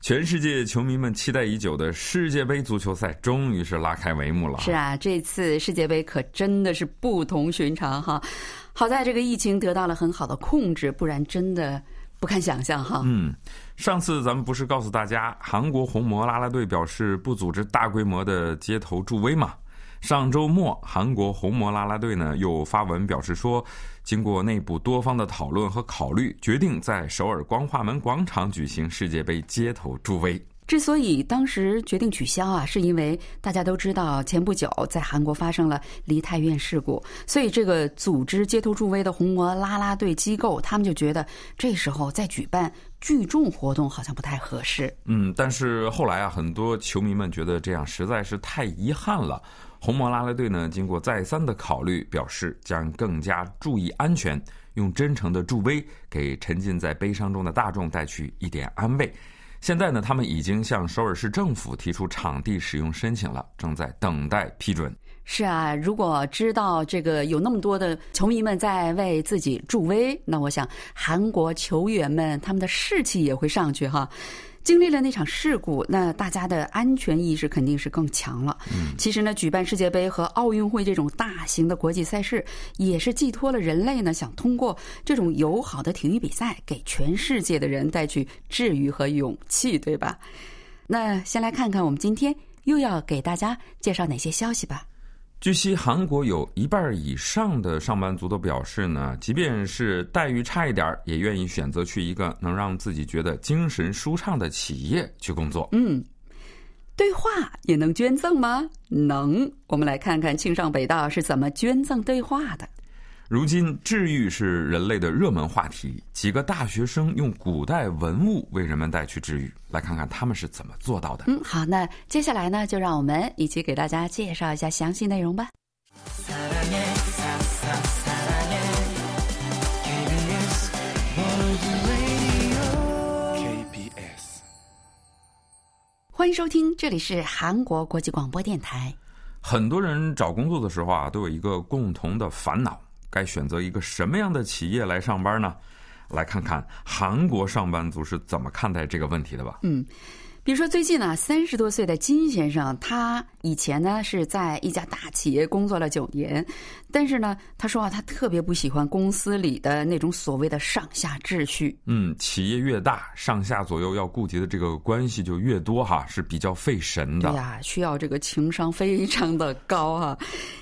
全世界球迷们期待已久的世界杯足球赛终于是拉开帷幕了。是啊，这次世界杯可真的是不同寻常哈。好在这个疫情得到了很好的控制，不然真的不堪想象哈。嗯，上次咱们不是告诉大家，韩国红魔拉拉队表示不组织大规模的街头助威吗？上周末，韩国红魔拉拉队呢又发文表示说，经过内部多方的讨论和考虑，决定在首尔光化门广场举行世界杯街头助威。之所以当时决定取消啊，是因为大家都知道，前不久在韩国发生了梨泰院事故，所以这个组织街头助威的红魔啦啦队机构，他们就觉得这时候再举办聚众活动好像不太合适。嗯，但是后来啊，很多球迷们觉得这样实在是太遗憾了。红魔拉拉队呢，经过再三的考虑，表示将更加注意安全，用真诚的助威给沉浸在悲伤中的大众带去一点安慰。现在呢，他们已经向首尔市政府提出场地使用申请了，正在等待批准。是啊，如果知道这个有那么多的球迷们在为自己助威，那我想韩国球员们他们的士气也会上去哈。经历了那场事故，那大家的安全意识肯定是更强了。嗯，其实呢，举办世界杯和奥运会这种大型的国际赛事，也是寄托了人类呢想通过这种友好的体育比赛，给全世界的人带去治愈和勇气，对吧？那先来看看我们今天又要给大家介绍哪些消息吧。据悉，韩国有一半以上的上班族都表示呢，即便是待遇差一点，也愿意选择去一个能让自己觉得精神舒畅的企业去工作。嗯，对话也能捐赠吗？能。我们来看看庆尚北道是怎么捐赠对话的。如今，治愈是人类的热门话题。几个大学生用古代文物为人们带去治愈，来看看他们是怎么做到的。嗯，好，那接下来呢，就让我们一起给大家介绍一下详细内容吧。欢迎收听，这里是韩国国际广播电台。很多人找工作的时候啊，都有一个共同的烦恼。该选择一个什么样的企业来上班呢？来看看韩国上班族是怎么看待这个问题的吧。嗯。比如说，最近呢，三十多岁的金先生，他以前呢是在一家大企业工作了九年，但是呢，他说啊，他特别不喜欢公司里的那种所谓的上下秩序。嗯，企业越大，上下左右要顾及的这个关系就越多哈，是比较费神的。对呀，需要这个情商非常的高哈。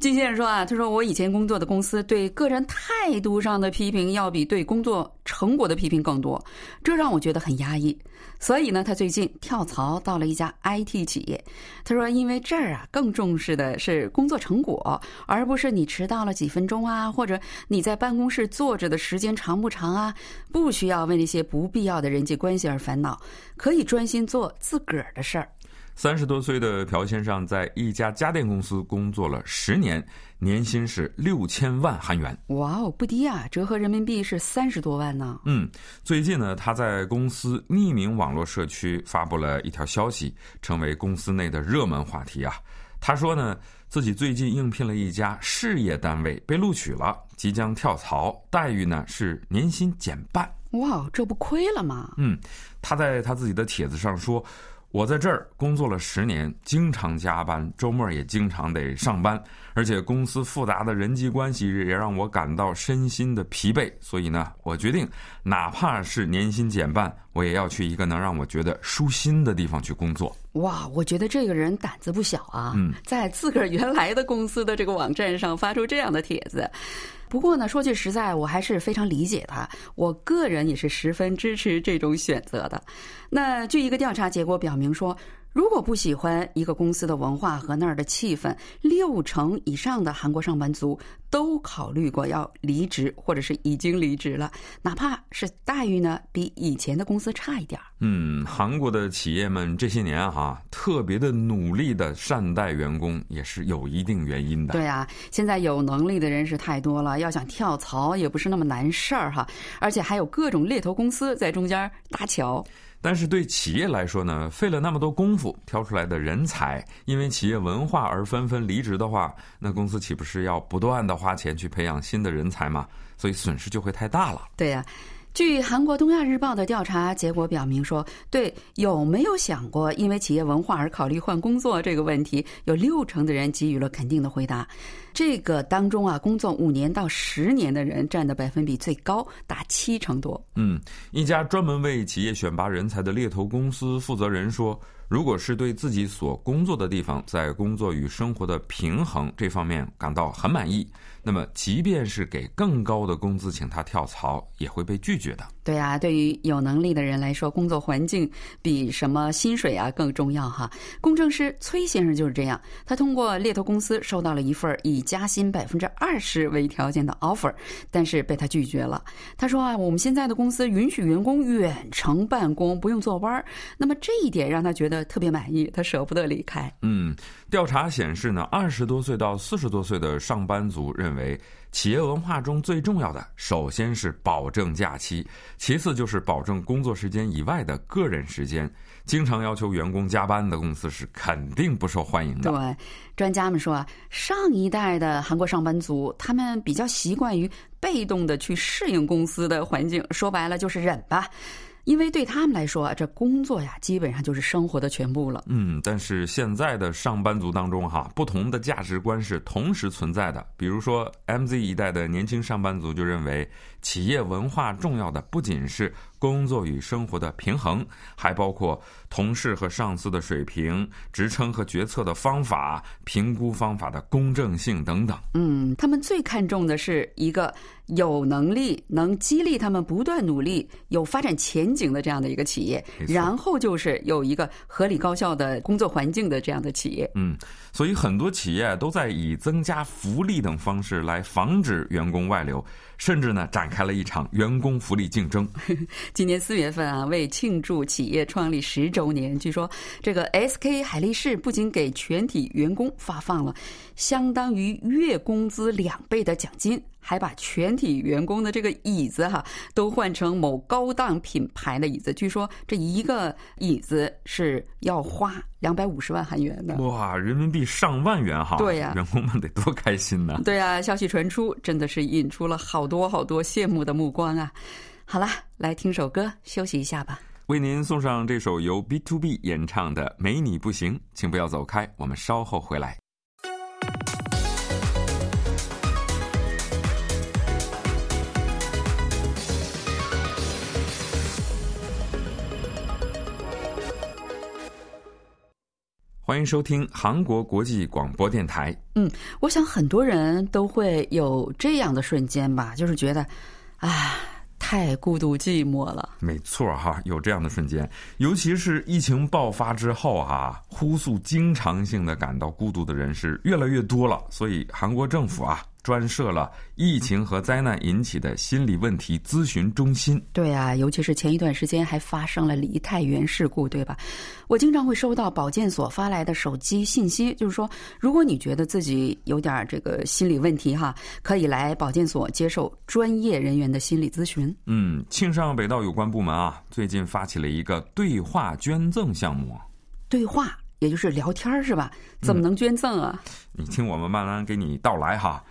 金先生说啊，他说我以前工作的公司对个人态度上的批评要比对工作成果的批评更多，这让我觉得很压抑。所以呢，他最近跳槽到了一家 IT 企业。他说：“因为这儿啊，更重视的是工作成果，而不是你迟到了几分钟啊，或者你在办公室坐着的时间长不长啊。不需要为那些不必要的人际关系而烦恼，可以专心做自个儿的事儿。”三十多岁的朴先生在一家家电公司工作了十年，年薪是六千万韩元。哇哦，不低啊！折合人民币是三十多万呢。嗯，最近呢，他在公司匿名网络社区发布了一条消息，成为公司内的热门话题啊。他说呢，自己最近应聘了一家事业单位，被录取了，即将跳槽，待遇呢是年薪减半。哇，这不亏了吗？嗯，他在他自己的帖子上说。我在这儿工作了十年，经常加班，周末也经常得上班，而且公司复杂的人际关系也让我感到身心的疲惫。所以呢，我决定，哪怕是年薪减半，我也要去一个能让我觉得舒心的地方去工作。哇，我觉得这个人胆子不小啊！嗯，在自个儿原来的公司的这个网站上发出这样的帖子。不过呢，说句实在，我还是非常理解他。我个人也是十分支持这种选择的。那据一个调查结果表明说，如果不喜欢一个公司的文化和那儿的气氛，六成以上的韩国上班族都考虑过要离职，或者是已经离职了，哪怕是待遇呢比以前的公司差一点儿。嗯，韩国的企业们这些年哈、特别的努力的善待员工，也是有一定原因的。对啊，现在有能力的人是太多了，要想跳槽也不是那么难事儿哈，而且还有各种猎头公司在中间搭桥。但是对企业来说呢，费了那么多功夫挑出来的人才，因为企业文化而纷纷离职的话，那公司岂不是要不断的花钱去培养新的人才嘛？所以损失就会太大了。对呀、据韩国《东亚日报》的调查结果表明说，对有没有想过因为企业文化而考虑换工作这个问题，有六成的人给予了肯定的回答。这个当中啊，工作五年到十年的人占的百分比最高，达七成多。嗯，一家专门为企业选拔人才的猎头公司负责人说，如果是对自己所工作的地方在工作与生活的平衡这方面感到很满意，那么即便是给更高的工资请他跳槽，也会被拒绝的。对啊，对于有能力的人来说，工作环境比什么薪水啊更重要哈。工程师崔先生就是这样，他通过猎头公司收到了一份以加薪百分之二十为条件的 offer，但是被他拒绝了。他说啊，我们现在的公司允许员工远程办公，不用坐班。那么这一点让他觉得特别满意，他舍不得离开。嗯，调查显示呢，二十多岁到四十多岁的上班族认为，企业文化中最重要的，首先是保证假期，其次就是保证工作时间以外的个人时间。经常要求员工加班的公司是肯定不受欢迎的。对，专家们说啊，上一代的韩国上班族，他们比较习惯于被动的去适应公司的环境，说白了就是忍吧。因为对他们来说啊，这工作呀，基本上就是生活的全部了。嗯，但是现在的上班族当中哈，不同的价值观是同时存在的。比如说，MZ 一代的年轻上班族就认为，企业文化重要的不仅是工作与生活的平衡，还包括同事和上司的水平、职称和决策的方法、评估方法的公正性等等。嗯，他们最看重的是一个有能力、能激励他们不断努力、有发展前景的这样的一个企业然后就是有一个合理高效的工作环境的这样的企业。嗯，所以很多企业都在以增加福利等方式来防止员工外流，甚至呢展开了一场员工福利竞争。今年四月份啊，为庆祝企业创立十周年，据说这个 SK 海力士不仅给全体员工发放了相当于月工资两倍的奖金，还把全体员工的这个椅子哈、都换成某高档品牌的椅子。据说这一个椅子是要花两百五十万韩元的。哇，人民币上万元哈！对呀员工们得多开心呢！对啊，消息传出，真的是引出了好多好多羡慕的目光啊！好啦，来听首歌休息一下吧。为您送上这首由 B to B 演唱的《没你不行》，请不要走开，我们稍后回来。欢迎收听韩国国际广播电台。嗯我想很多人都会有这样的瞬间吧，就是觉得，啊，太孤独寂寞了。没错哈，有这样的瞬间，尤其是疫情爆发之后哈，呼诉经常性的感到孤独的人是越来越多了。所以韩国政府啊，专设了疫情和灾难引起的心理问题咨询中心。对啊，尤其是前一段时间还发生了梨泰院事故，对吧？我经常会收到保健所发来的手机信息，就是说，如果你觉得自己有点这个心理问题哈，可以来保健所接受专业人员的心理咨询。嗯，庆尚北道有关部门啊，最近发起了一个对话捐赠项目。对话，也就是聊天儿是吧？怎么能捐赠啊？你听我们慢慢给你道来哈。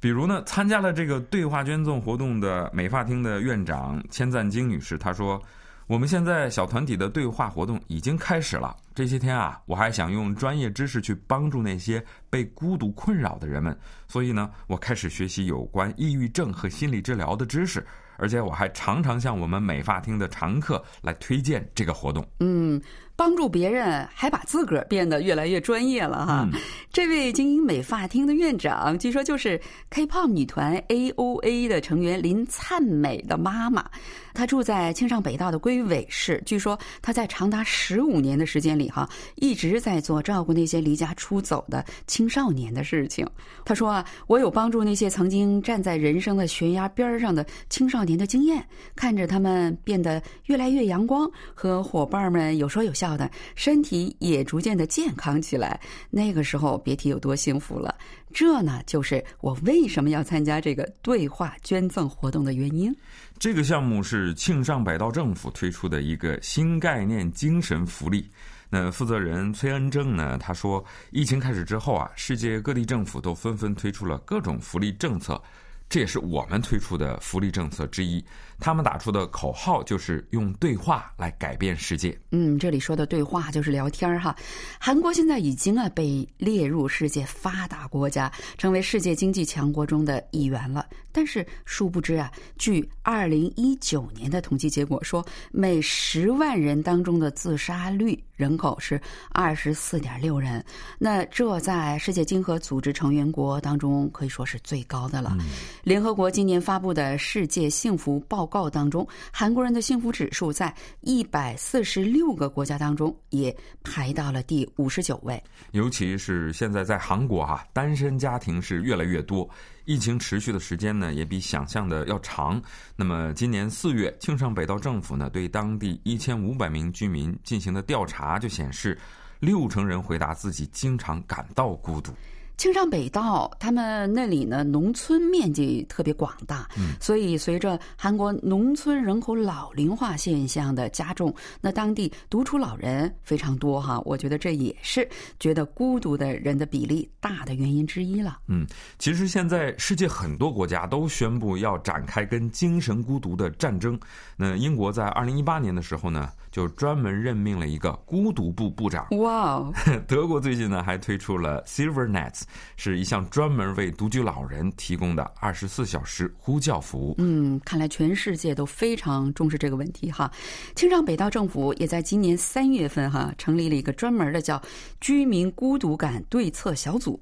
比如呢，参加了这个对话捐赠活动的美发厅的院长千赞京女士，她说：“我们现在小团体的对话活动已经开始了。这些天啊，我还想用专业知识去帮助那些被孤独困扰的人们，所以呢，我开始学习有关抑郁症和心理治疗的知识，而且我还常常向我们美发厅的常客来推荐这个活动。嗯，帮助别人，还把自个儿变得越来越专业了哈。这位精英美发厅的院长，据说就是 K-pop 女团 A.O.A 的成员林灿美的妈妈。她住在庆尚北道的龟尾市，据说她在长达十五年的时间里里哈一直在做照顾那些离家出走的青少年的事情。他说啊，我有帮助那些曾经站在人生的悬崖边上的青少年的经验，看着他们变得越来越阳光，和伙伴们有说有笑的，身体也逐渐的健康起来。那个时候别提有多幸福了。这呢，就是我为什么要参加这个对话捐赠活动的原因。这个项目是庆尚北道政府推出的一个新概念精神福利。那负责人崔恩正呢，他说，疫情开始之后啊，世界各地政府都纷纷推出了各种福利政策，这也是我们推出的福利政策之一。他们打出的口号就是用对话来改变世界。嗯，这里说的对话就是聊天儿哈。韩国现在已经啊被列入世界发达国家，成为世界经济强国中的一员了。但是殊不知啊，据二零一九年的统计结果说，每十万人当中的自杀率人口是二十四点六人。那这在世界经合组织成员国当中可以说是最高的了。联合国今年发布的世界幸福报告当中，韩国人的幸福指数在一百四十六个国家当中也排到了第五十九位。尤其是现在在韩国哈，单身家庭是越来越多。疫情持续的时间呢，也比想象的要长。那么，今年四月，庆尚北道政府呢，对当地一千五百名居民进行的调查就显示，六成人回答自己经常感到孤独。庆尚北道，他们那里呢，农村面积特别广大，所以随着韩国农村人口老龄化现象的加重，那当地独处老人非常多哈。我觉得这也是觉得孤独的人的比例大的原因之一了。嗯，其实现在世界很多国家都宣布要展开跟精神孤独的战争。那英国在二零一八年的时候呢，就专门任命了一个孤独部部长。哇，德国最近呢还推出了 Silver Nets。是一项专门为独居老人提供的二十四小时呼叫服务。嗯，看来全世界都非常重视这个问题哈。青藏北道政府也在今年三月份哈成立了一个专门的叫“居民孤独感对策小组”，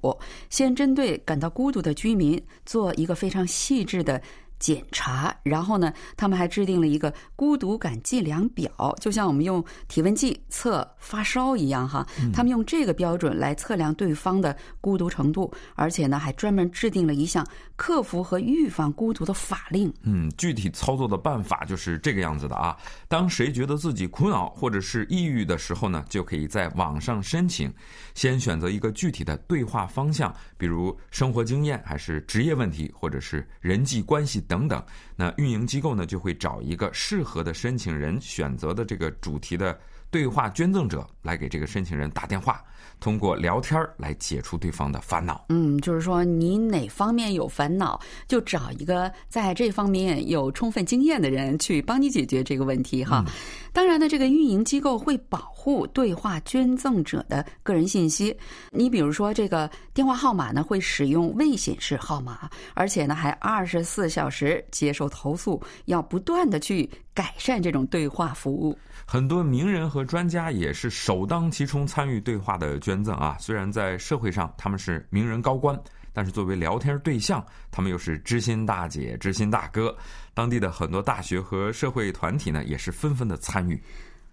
先针对感到孤独的居民做一个非常细致的。检查，然后呢，他们还制定了一个孤独感计量表，就像我们用体温计测发烧一样哈。他们用这个标准来测量对方的孤独程度，而且呢，还专门制定了一项克服和预防孤独的法令。嗯，具体操作的办法就是这个样子的啊。当谁觉得自己苦恼或者是抑郁的时候呢，就可以在网上申请，先选择一个具体的对话方向，比如生活经验，还是职业问题，或者是人际关系。等等，那运营机构呢就会找一个适合的申请人选择的这个主题的对话捐赠者来给这个申请人打电话。通过聊天来解除对方的烦恼。嗯，就是说你哪方面有烦恼，就找一个在这方面有充分经验的人去帮你解决这个问题哈。当然呢，这个运营机构会保护对话捐赠者的个人信息。你比如说，这个电话号码呢会使用未显示号码，而且呢还二十四小时接受投诉，要不断的去改善这种对话服务。很多名人和专家也是首当其冲参与对话的捐赠啊。虽然在社会上他们是名人高官，但是作为聊天对象，他们又是知心大姐、知心大哥。当地的很多大学和社会团体呢，也是纷纷的参与。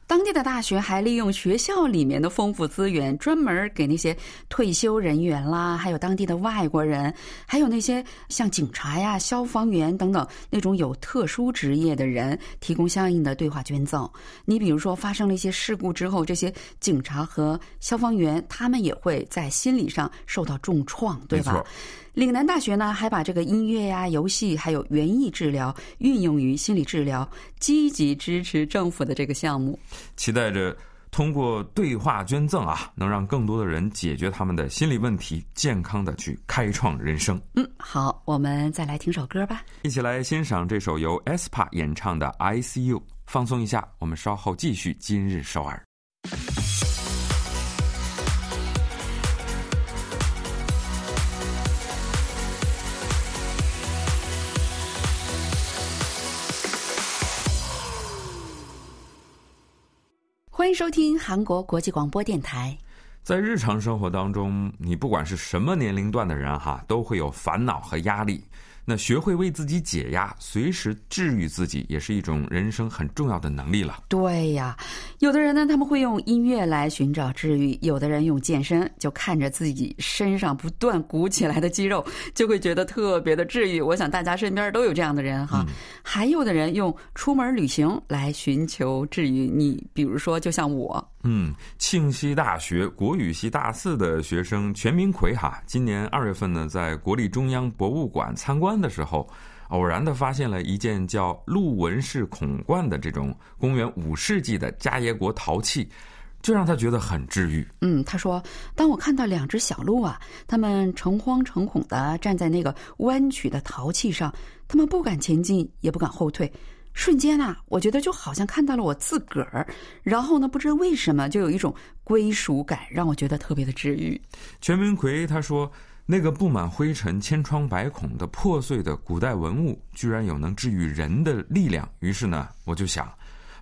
当地的大学还利用学校里面的丰富资源，专门给那些退休人员啦，还有当地的外国人，还有那些像警察呀、消防员等等那种有特殊职业的人，提供相应的对话捐赠。你比如说，发生了一些事故之后，这些警察和消防员他们也会在心理上受到重创，对吧？岭南大学呢，还把这个音乐呀、游戏还有园艺治疗运用于心理治疗，积极支持政府的这个项目。期待着通过对话捐赠啊，能让更多的人解决他们的心理问题，健康的去开创人生。嗯，好，我们再来听首歌吧，一起来欣赏这首由 aespa 演唱的《I See You》，放松一下。我们稍后继续今日首尔。欢迎收听韩国国际广播电台。在日常生活当中，你不管是什么年龄段的人哈，都会有烦恼和压力。那学会为自己解压，随时治愈自己，也是一种人生很重要的能力了。对呀，有的人呢，他们会用音乐来寻找治愈；有的人用健身，就看着自己身上不断鼓起来的肌肉，就会觉得特别的治愈。我想大家身边都有这样的人哈。还有的人用出门旅行来寻求治愈。你比如说，就像我，嗯，庆熙大学国语系大四的学生全明奎哈，今年二月份呢，在国立中央博物馆参观。的时候，偶然的发现了一件叫鹿纹式孔冠的这种公元五世纪的迦耶国陶器，就让他觉得很治愈。嗯，他说：“当我看到两只小鹿啊，它们诚惶诚恐的站在那个弯曲的陶器上，它们不敢前进，也不敢后退。瞬间啊，我觉得就好像看到了我自个儿。然后呢，不知为什么，就有一种归属感，让我觉得特别的治愈。”全明奎他说。那个布满灰尘、千疮百孔的破碎的古代文物，居然有能治愈人的力量。于是呢，我就想。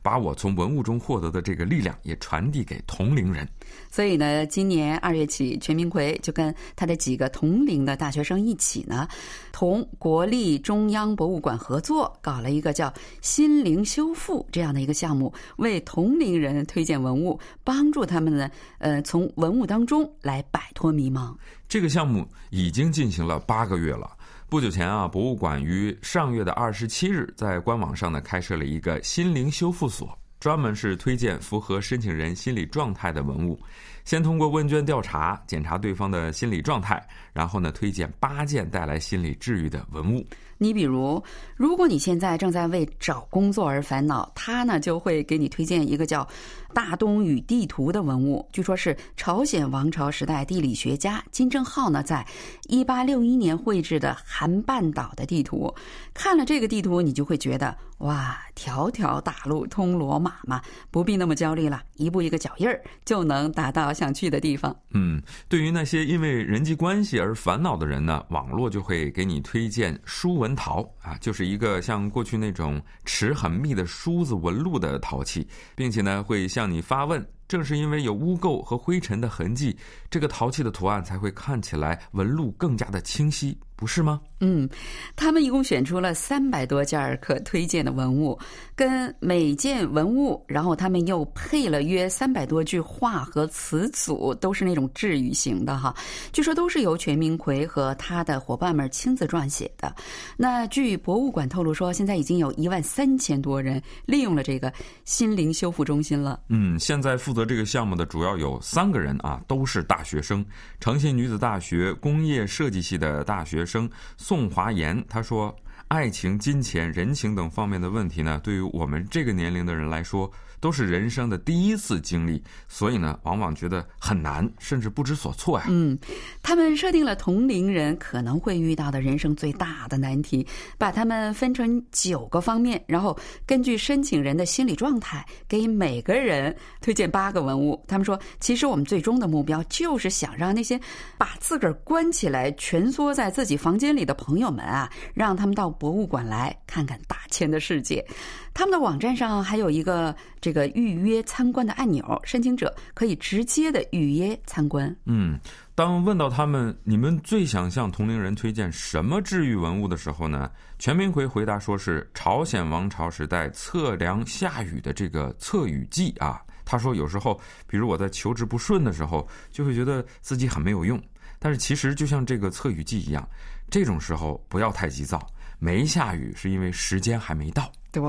把我从文物中获得的这个力量也传递给同龄人。所以呢，今年二月起，全明奎就跟他的几个同龄的大学生一起呢，同国立中央博物馆合作，搞了一个叫“心灵修复”这样的一个项目，为同龄人推荐文物，帮助他们呢，呃，从文物当中来摆脱迷茫。这个项目已经进行了八个月了。不久前啊，博物馆于上月的二十七日在官网上呢开设了一个心灵修复所，专门是推荐符合申请人心理状态的文物。先通过问卷调查检查对方的心理状态，然后呢推荐八件带来心理治愈的文物。你比如，如果你现在正在为找工作而烦恼，他呢就会给你推荐一个叫《大东与地图》的文物。据说是朝鲜王朝时代地理学家金正浩呢在一八六一年绘制的韩半岛的地图。看了这个地图，你就会觉得哇，条条大路通罗马嘛，不必那么焦虑了，一步一个脚印儿就能达到想去的地方。嗯，对于那些因为人际关系而烦恼的人呢，网络就会给你推荐书文。陶啊，就是一个像过去那种齿很密的梳子纹路的陶器，并且呢会向你发问。正是因为有污垢和灰尘的痕迹，这个陶器的图案才会看起来纹路更加的清晰。不是吗？嗯，他们一共选出了三百多件可推荐的文物，跟每件文物，然后他们又配了约三百多句话和词组，都是那种治愈型的哈。据说都是由全明奎和他的伙伴们亲自撰写的。那据博物馆透露说，现在已经有一万三千多人利用了这个心灵修复中心了。嗯，现在负责这个项目的主要有三个人啊，都是大学生，诚信女子大学工业设计系的大学生。宋华岩他说：“爱情、金钱、人情等方面的问题呢，对于我们这个年龄的人来说。”都是人生的第一次经历，所以呢，往往觉得很难，甚至不知所措呀。嗯，他们设定了同龄人可能会遇到的人生最大的难题，把他们分成九个方面，然后根据申请人的心理状态，给每个人推荐八个文物。他们说，其实我们最终的目标就是想让那些把自个儿关起来、蜷缩在自己房间里的朋友们啊，让他们到博物馆来看看大千的世界。他们的网站上还有一个这个预约参观的按钮，申请者可以直接的预约参观。嗯，当问到他们你们最想向同龄人推荐什么治愈文物的时候呢？全明奎回答说是朝鲜王朝时代测量下雨的这个测雨计啊。他说有时候，比如我在求职不顺的时候，就会觉得自己很没有用。但是其实就像这个测雨计一样，这种时候不要太急躁。没下雨是因为时间还没到。对，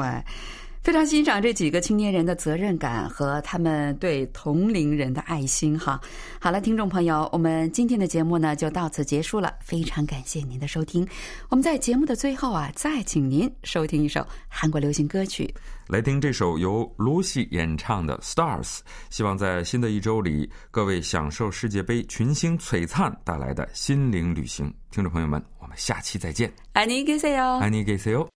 非常欣赏这几个青年人的责任感和他们对同龄人的爱心哈。好了，听众朋友，我们今天的节目呢就到此结束了，非常感谢您的收听。我们在节目的最后啊，再请您收听一首韩国流行歌曲，来听这首由罗西演唱的《Stars》。希望在新的一周里，各位享受世界杯群星璀璨带来的心灵旅行。听众朋友们，我们下期再见。안녕히계세 요。 안녕히계세 요。